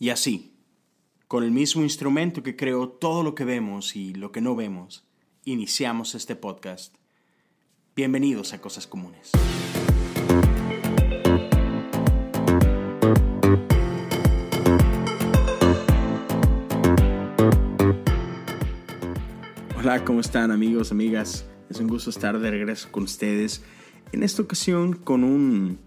Y así, con el mismo instrumento que creó todo lo que vemos y lo que no vemos, iniciamos este podcast. Bienvenidos a Cosas Comunes. Hola, ¿cómo están amigos, amigas? Es un gusto estar de regreso con ustedes. En esta ocasión con un,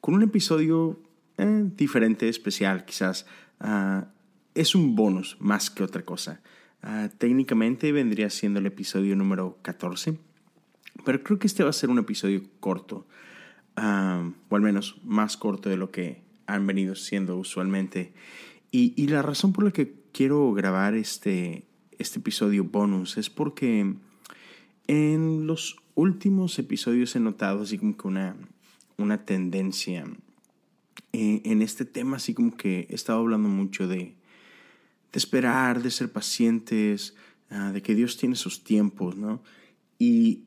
con un episodio eh, diferente, especial quizás. Ah, es un bonus más que otra cosa. Ah, técnicamente vendría siendo el episodio número 14, pero creo que este va a ser un episodio corto, ah, o al menos más corto de lo que han venido siendo usualmente. Y, y la razón por la que quiero grabar este, este episodio bonus es porque en los últimos episodios he notado así como que una, una tendencia eh, en este tema, así como que he estado hablando mucho de, esperar, de ser pacientes, ah, de que Dios tiene sus tiempos, ¿no? Y,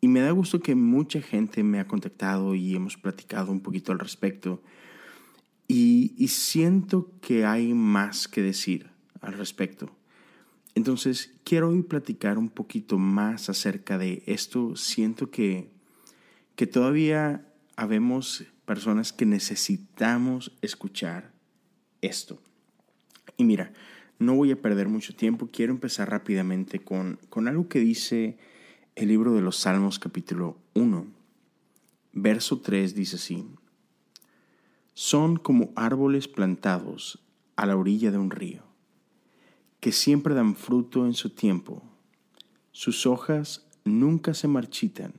y me da gusto que mucha gente me ha contactado y hemos platicado un poquito al respecto. Y, y siento que hay más que decir al respecto. Entonces, quiero hoy platicar un poquito más acerca de esto. Siento que, que todavía habemos personas que necesitamos escuchar esto. Y mira, no voy a perder mucho tiempo, quiero empezar rápidamente con, con algo que dice el libro de los Salmos capítulo 1. Verso 3 dice así, son como árboles plantados a la orilla de un río, que siempre dan fruto en su tiempo, sus hojas nunca se marchitan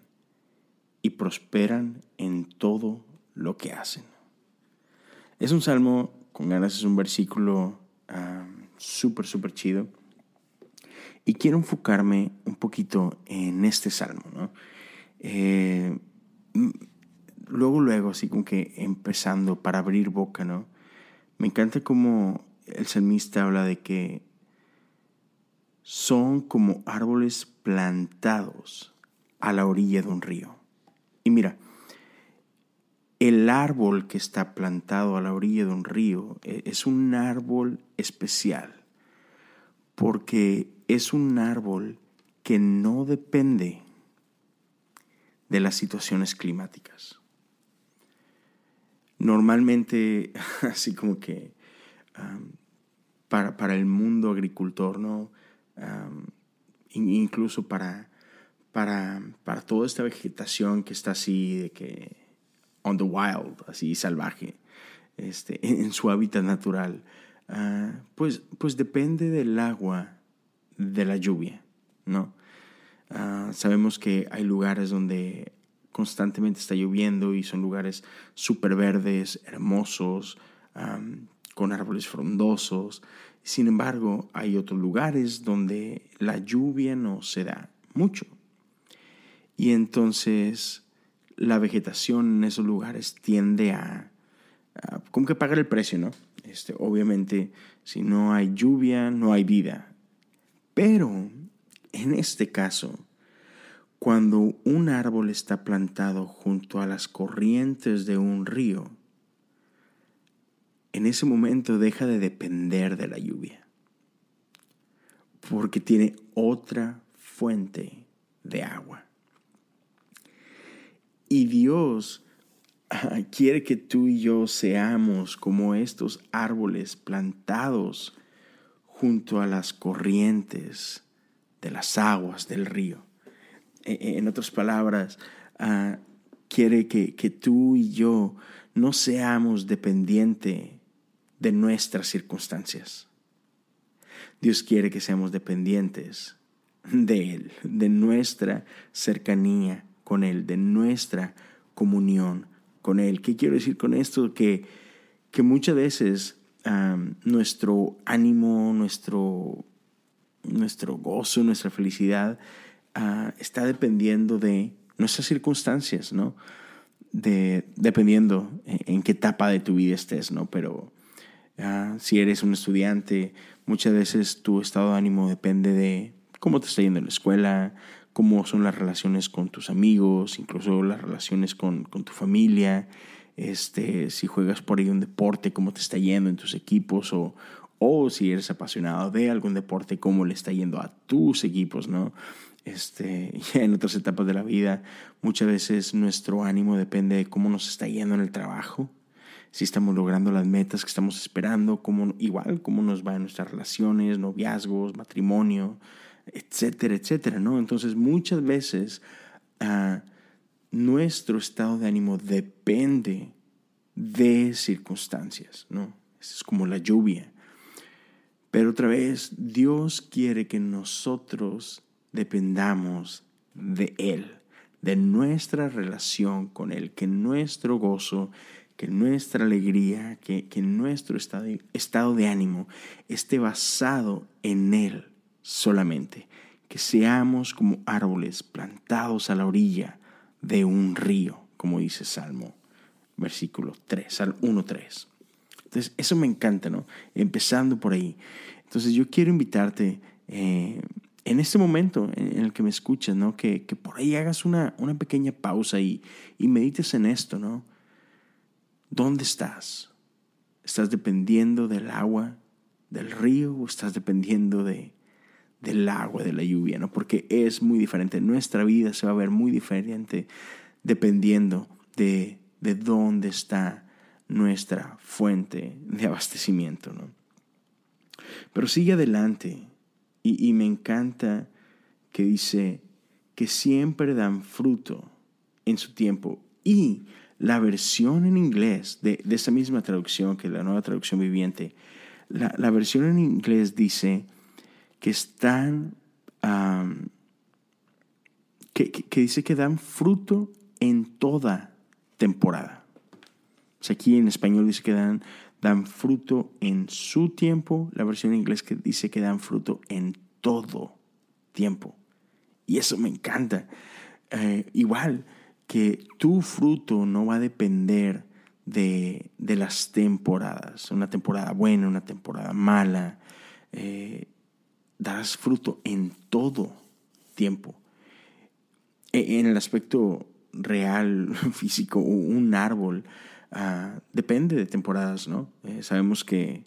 y prosperan en todo que hacen. Es un salmo, con ganas es un versículo ah, súper, súper chido. Y quiero enfocarme un poquito en este salmo, ¿no? Eh, luego, luego, así como que empezando para abrir boca, ¿no? Me encanta como el salmista habla de que son como árboles plantados a la orilla de un río. Y mira, el árbol que está plantado a la orilla de un río e, es un árbol especial porque es un árbol que no depende de las situaciones climáticas. Normalmente, así como que para, para, el mundo agricultor, ¿no? incluso para, para, para toda esta vegetación que está así, de que on the wild, así salvaje, este, en, su hábitat natural, ah, pues, pues depende del agua de la lluvia, ¿no? Ah, sabemos que hay lugares donde constantemente está lloviendo y son lugares súper verdes, hermosos, con árboles frondosos. Sin embargo, hay otros lugares donde la lluvia no se da mucho. Y entonces la vegetación en esos lugares tiende a, como que pagar el precio, ¿no? Este, obviamente, si no hay lluvia, no hay vida. Pero, en este caso, cuando un árbol está plantado junto a las corrientes de un río, en ese momento deja de depender de la lluvia, porque tiene otra fuente de agua. Y Dios ah, quiere que tú y yo seamos como estos árboles plantados junto a las corrientes de las aguas del río. E, e, en otras palabras, ah, quiere que, que tú y yo no seamos dependientes de nuestras circunstancias. Dios quiere que seamos dependientes de Él, de nuestra cercanía con Él, de nuestra comunión con Él. ¿Qué quiero decir con esto? Que que muchas veces nuestro ánimo, nuestro, nuestro gozo, nuestra felicidad ah, está dependiendo de nuestras circunstancias, ¿no? De, dependiendo en, qué etapa de tu vida estés, ¿no? Pero ah, si eres un estudiante, muchas veces tu estado de ánimo depende de cómo te está yendo en la escuela, cómo son las relaciones con tus amigos, incluso las relaciones con, con tu familia, este, si juegas por ahí un deporte, cómo te está yendo en tus equipos o, o si eres apasionado de algún deporte, cómo le está yendo a tus equipos, ¿no? Este, ya en otras etapas de la vida, muchas veces nuestro ánimo depende de cómo nos está yendo en el trabajo, si estamos logrando las metas que estamos esperando, cómo, igual cómo nos va en nuestras relaciones, noviazgos, matrimonio, etcétera, etcétera, ¿no? Entonces muchas veces uh, nuestro estado de ánimo depende de circunstancias, ¿no? Es como la lluvia. Pero otra vez, Dios quiere que nosotros dependamos de Él, de nuestra relación con Él, que nuestro gozo, que nuestra alegría, que, que nuestro estado, estado de ánimo esté basado en Él solamente, que seamos como árboles plantados a la orilla de un río, como dice Salmo, versículo 3, Salmo 1.3. Entonces, eso me encanta, ¿no? Empezando por ahí. Entonces, yo quiero invitarte eh, en este momento en el que me escuchas, ¿no? Que, por ahí hagas una, una pequeña pausa y, y medites en esto, ¿no? ¿Dónde estás? ¿Estás dependiendo del agua del río o estás dependiendo de, del agua, de la lluvia, ¿no? Porque es muy diferente. Nuestra vida se va a ver muy diferente dependiendo de, de dónde está nuestra fuente de abastecimiento, ¿no? Pero sigue adelante y, y me encanta que dice que siempre dan fruto en su tiempo. Y la versión en inglés de, de esa misma traducción que la nueva traducción viviente, la, la versión en inglés dice, que están, que, dice que dan fruto en toda temporada. aquí en español dice que dan, dan fruto en su tiempo, la versión en inglés que dice que dan fruto en todo tiempo. Y eso me encanta. Eh, igual que tu fruto no va a depender de, de, las temporadas, una temporada buena, una temporada mala. Eh, darás fruto en todo tiempo. E, en el aspecto real, físico, un árbol ah, depende de temporadas, ¿no? Eh, sabemos que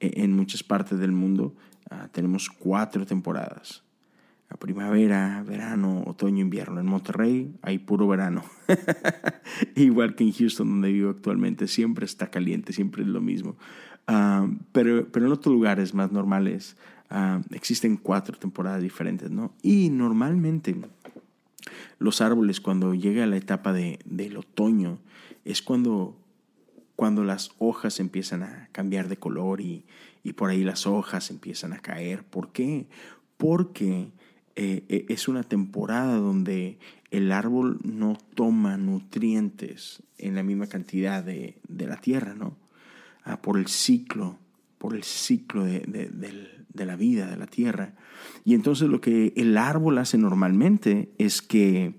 e, en muchas partes del mundo ah, tenemos cuatro temporadas. primavera, verano, otoño, invierno. En Monterrey hay puro verano. Igual que en Houston, donde vivo actualmente, siempre está caliente, siempre es lo mismo. Ah, pero, pero en otros lugares más normales Ah, existen cuatro temporadas diferentes, ¿no? Y normalmente los árboles cuando llega la etapa de, del otoño es cuando, cuando las hojas empiezan a cambiar de color y, y por ahí las hojas empiezan a caer. ¿Por qué? Porque eh, e, es una temporada donde el árbol no toma nutrientes en la misma cantidad de, de la tierra, ¿no? Ah, por el ciclo, por el ciclo de, de la vida, de la tierra. Y entonces lo que el árbol hace normalmente es que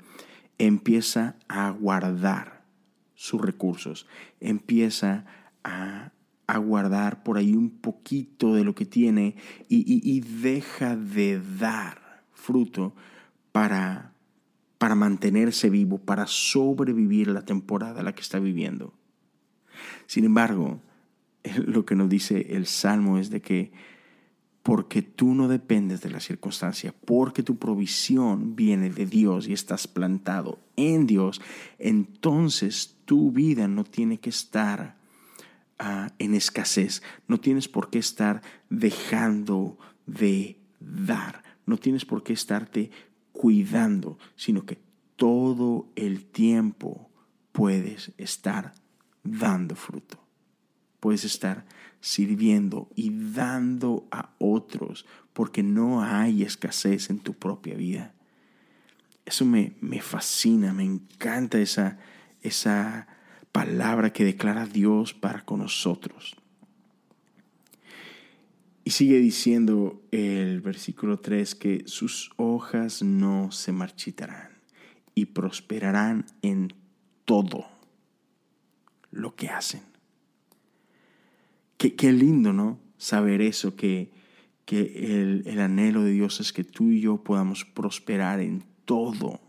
empieza a guardar sus recursos, empieza a, guardar por ahí un poquito de lo que tiene y, deja de dar fruto para, para mantenerse vivo, para sobrevivir la temporada a la que está viviendo. Sin embargo, lo que nos dice el Salmo es de que porque tú no dependes de la circunstancia, porque tu provisión viene de Dios y estás plantado en Dios, entonces tu vida no tiene que estar ah, en escasez, no tienes por qué estar dejando de dar, no tienes por qué estarte cuidando, sino que todo el tiempo puedes estar dando fruto, puedes estar sirviendo y dando a otros, porque no hay escasez en tu propia vida. Eso me, me fascina, me encanta esa, esa palabra que declara Dios para con nosotros. Y sigue diciendo el versículo 3 que sus hojas no se marchitarán y prosperarán en todo lo que hacen. Qué, qué lindo, ¿no? Saber eso, que, que el, el anhelo de Dios es que tú y yo podamos prosperar en todo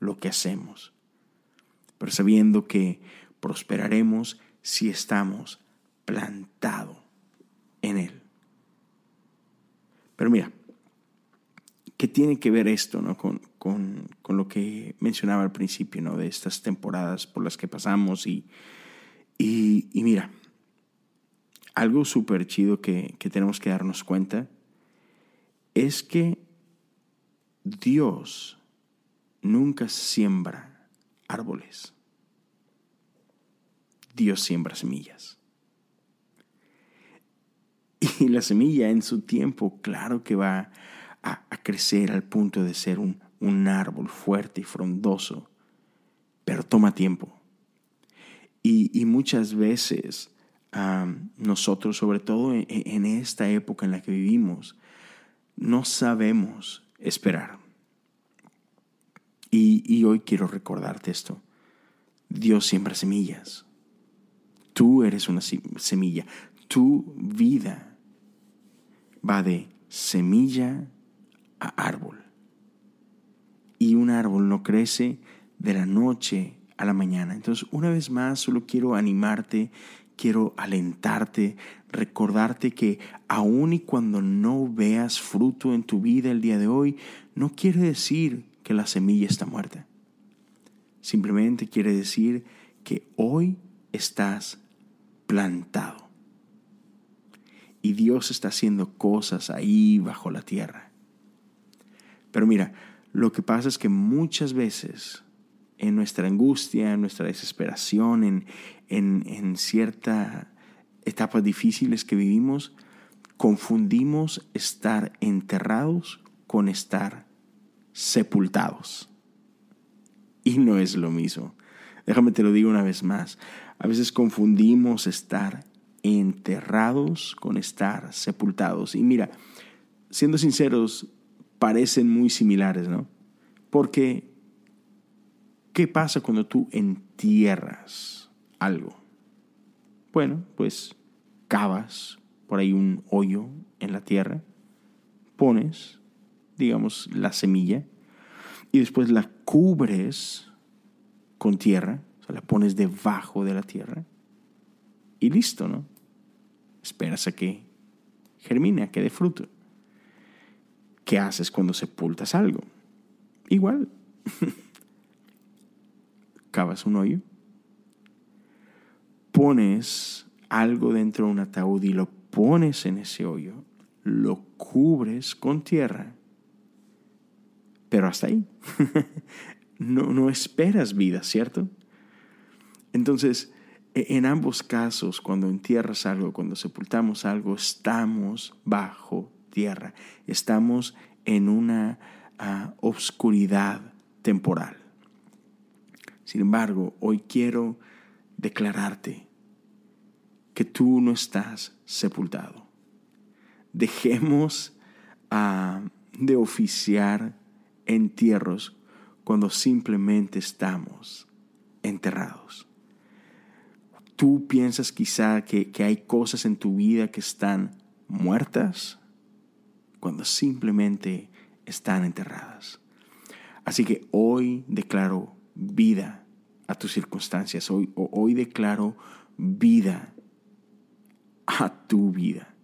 lo que hacemos, pero sabiendo que prosperaremos si estamos plantados en Él. Pero mira, ¿qué tiene que ver esto ¿no? con, con, con, lo que mencionaba al principio ¿no? de estas temporadas por las que pasamos? Y, y, y mira, algo súper chido que, que tenemos que darnos cuenta es que Dios nunca siembra árboles. Dios siembra semillas. Y la semilla en su tiempo, claro que va a, crecer al punto de ser un, árbol fuerte y frondoso, pero toma tiempo. Y, muchas veces nosotros, sobre todo en, esta época en la que vivimos, no sabemos esperar. Y, y hoy quiero recordarte esto. Dios siembra semillas. Tú eres una semilla. Tu vida va de semilla a árbol. Y un árbol no crece de la noche a la mañana. Entonces, una vez más, solo quiero animarte, quiero alentarte, recordarte que aun y cuando no veas fruto en tu vida el día de hoy, no quiere decir que la semilla está muerta. Simplemente quiere decir que hoy estás plantado y Dios está haciendo cosas ahí bajo la tierra. Pero mira, lo que pasa es que muchas veces en nuestra angustia, en nuestra desesperación, en, en, en ciertas etapas difíciles que vivimos, confundimos estar enterrados con estar sepultados. Y no es lo mismo. Déjame te lo digo una vez más. A veces confundimos estar enterrados con estar sepultados. Y mira, siendo sinceros, parecen muy similares, ¿no? Porque, ¿qué pasa cuando tú entierras algo? Bueno, pues cavas por ahí un hoyo en la tierra, pones, digamos, la semilla, y después la cubres con tierra, o sea, la pones debajo de la tierra, y listo, ¿no? Esperas a que germine, a que dé fruto. ¿Qué haces cuando sepultas algo? Igual. Cavas un hoyo, pones algo dentro de un ataúd y lo pones en ese hoyo, lo cubres con tierra, pero hasta ahí. no, no esperas vida, ¿cierto? Entonces, e-, en ambos casos, cuando entierras algo, cuando sepultamos algo, estamos bajo tierra, estamos en una uh, obscuridad temporal. Sin embargo, hoy quiero declararte que tú no estás sepultado. Dejemos uh, de oficiar entierros cuando simplemente estamos enterrados. Tú piensas quizá que, hay cosas en tu vida que están muertas cuando simplemente están enterradas. Así que hoy declaro vida a tus circunstancias. Hoy, hoy declaro vida a tu vida.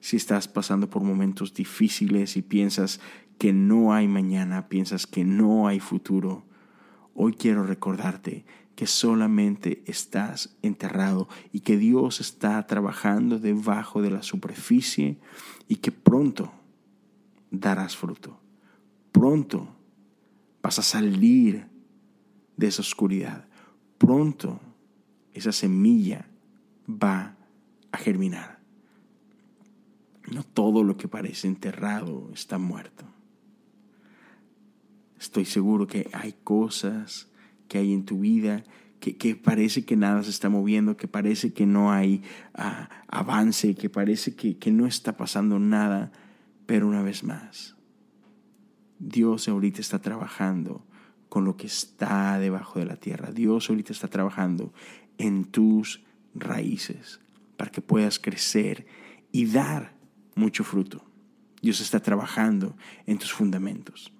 Si estás pasando por momentos difíciles y piensas que no hay mañana, piensas que no hay futuro, hoy quiero recordarte que solamente estás enterrado y que Dios está trabajando debajo de la superficie y que pronto darás fruto. Pronto vas a salir de esa oscuridad. Pronto esa semilla va a germinar. No todo lo que parece enterrado está muerto. Estoy seguro que hay cosas que hay en tu vida que, parece que nada se está moviendo, que parece que no hay ah, avance, que parece que, que no está pasando nada, pero una vez más, Dios ahorita está trabajando con lo que está debajo de la tierra. Dios ahorita está trabajando en tus raíces para que puedas crecer y dar mucho fruto. Dios está trabajando en tus fundamentos.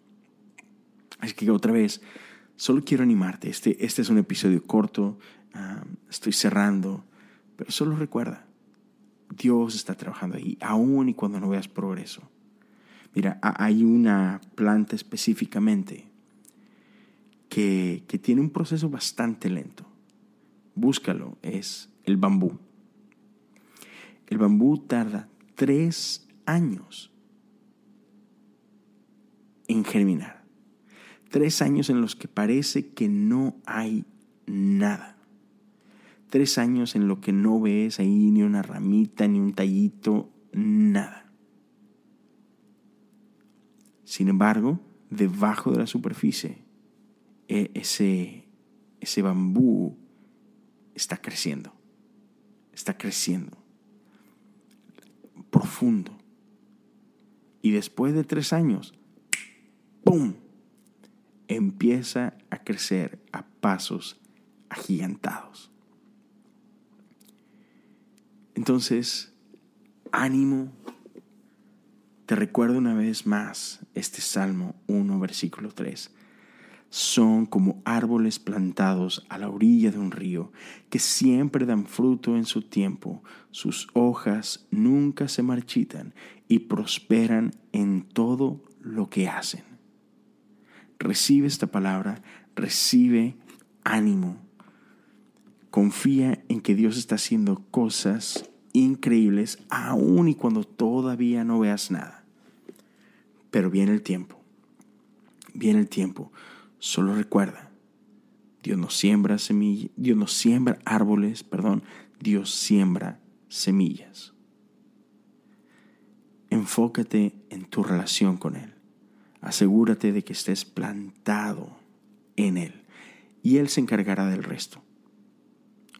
Así que otra vez, solo quiero animarte. Este, este es un episodio corto, estoy cerrando, pero solo recuerda, Dios está trabajando ahí, aún y cuando no veas progreso. Mira, hay una planta específicamente que, tiene un proceso bastante lento. Búscalo, es el bambú. El bambú tarda tres años en germinar. Tres años en los que parece que no hay nada. Tres años en los que no ves ahí ni una ramita, ni un tallito, nada. Sin embargo, debajo de la superficie, e, ese, ese bambú está creciendo. Está creciendo. Profundo. Y después de tres años, ¡pum! Empieza a crecer a pasos agigantados. Entonces, ánimo, te recuerdo una vez más este Salmo 1, versículo 3. Son como árboles plantados a la orilla de un río, que siempre dan fruto en su tiempo, sus hojas nunca se marchitan y prosperan en todo lo que hacen. Recibe esta palabra, recibe ánimo. Confía en que Dios está haciendo cosas increíbles aun y cuando todavía no veas nada. Pero viene el tiempo, viene el tiempo. Solo recuerda, Dios no siembra semillas, Dios no siembra árboles, perdón, Dios siembra semillas. Enfócate en tu relación con Él. Asegúrate de que estés plantado en Él y Él se encargará del resto.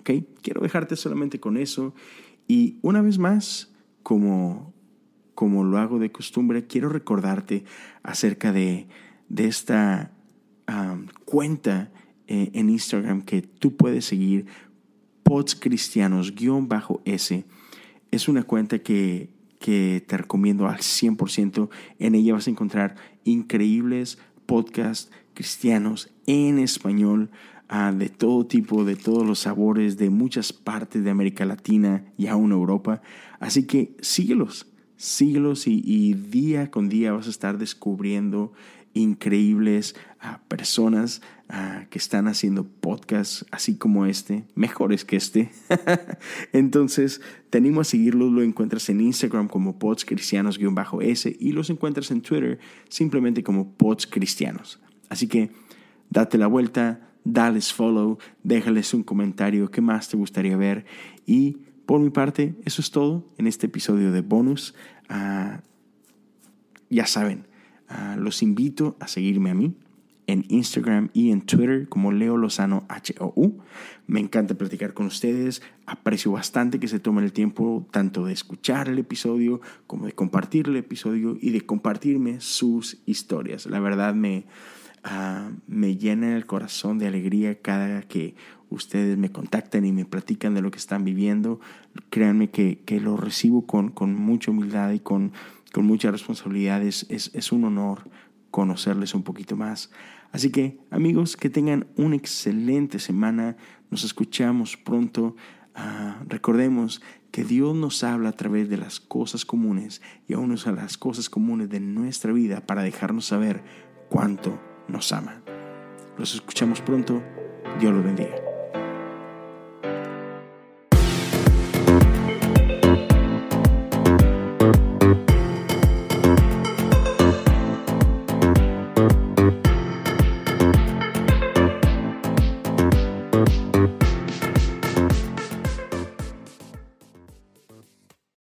¿Ok? Quiero dejarte solamente con eso y una vez más, como, como lo hago de costumbre, quiero recordarte acerca de, de esta cuenta eh, en Instagram que tú puedes seguir, podscristianos-s. Es una cuenta que, que te recomiendo al 100%. En ella vas a encontrar increíbles podcasts cristianos en español de todo tipo, de todos los sabores, de muchas partes de América Latina y aún Europa. Así que síguelos, síguelos y, día con día vas a estar descubriendo increíbles personas que están haciendo podcasts así como este, mejores que este. Entonces, te animo a seguirlos, lo encuentras en Instagram como podscristianos-s y los encuentras en Twitter simplemente como podscristianos. Así que date la vuelta, dales follow, déjales un comentario, qué más te gustaría ver. Y por mi parte, eso es todo en este episodio de bonus. Ah, ya saben, ah, los invito a seguirme a mí en Instagram y en Twitter como Leo Lozano HOU. Me encanta platicar con ustedes. Aprecio bastante que se tomen el tiempo tanto de escuchar el episodio como de compartir el episodio y de compartirme sus historias. La verdad me, Ah, me llena el corazón de alegría cada que ustedes me contactan y me platican de lo que están viviendo. Créanme que, que lo recibo con, con, mucha humildad y con, con mucha responsabilidad. Es, es, un honor conocerles un poquito más. Así que amigos, que tengan una excelente semana. Nos escuchamos pronto. Ah, recordemos que Dios nos habla a través de las cosas comunes y aún usa las cosas comunes de nuestra vida para dejarnos saber cuánto nos ama. Los escuchamos pronto. Dios los bendiga.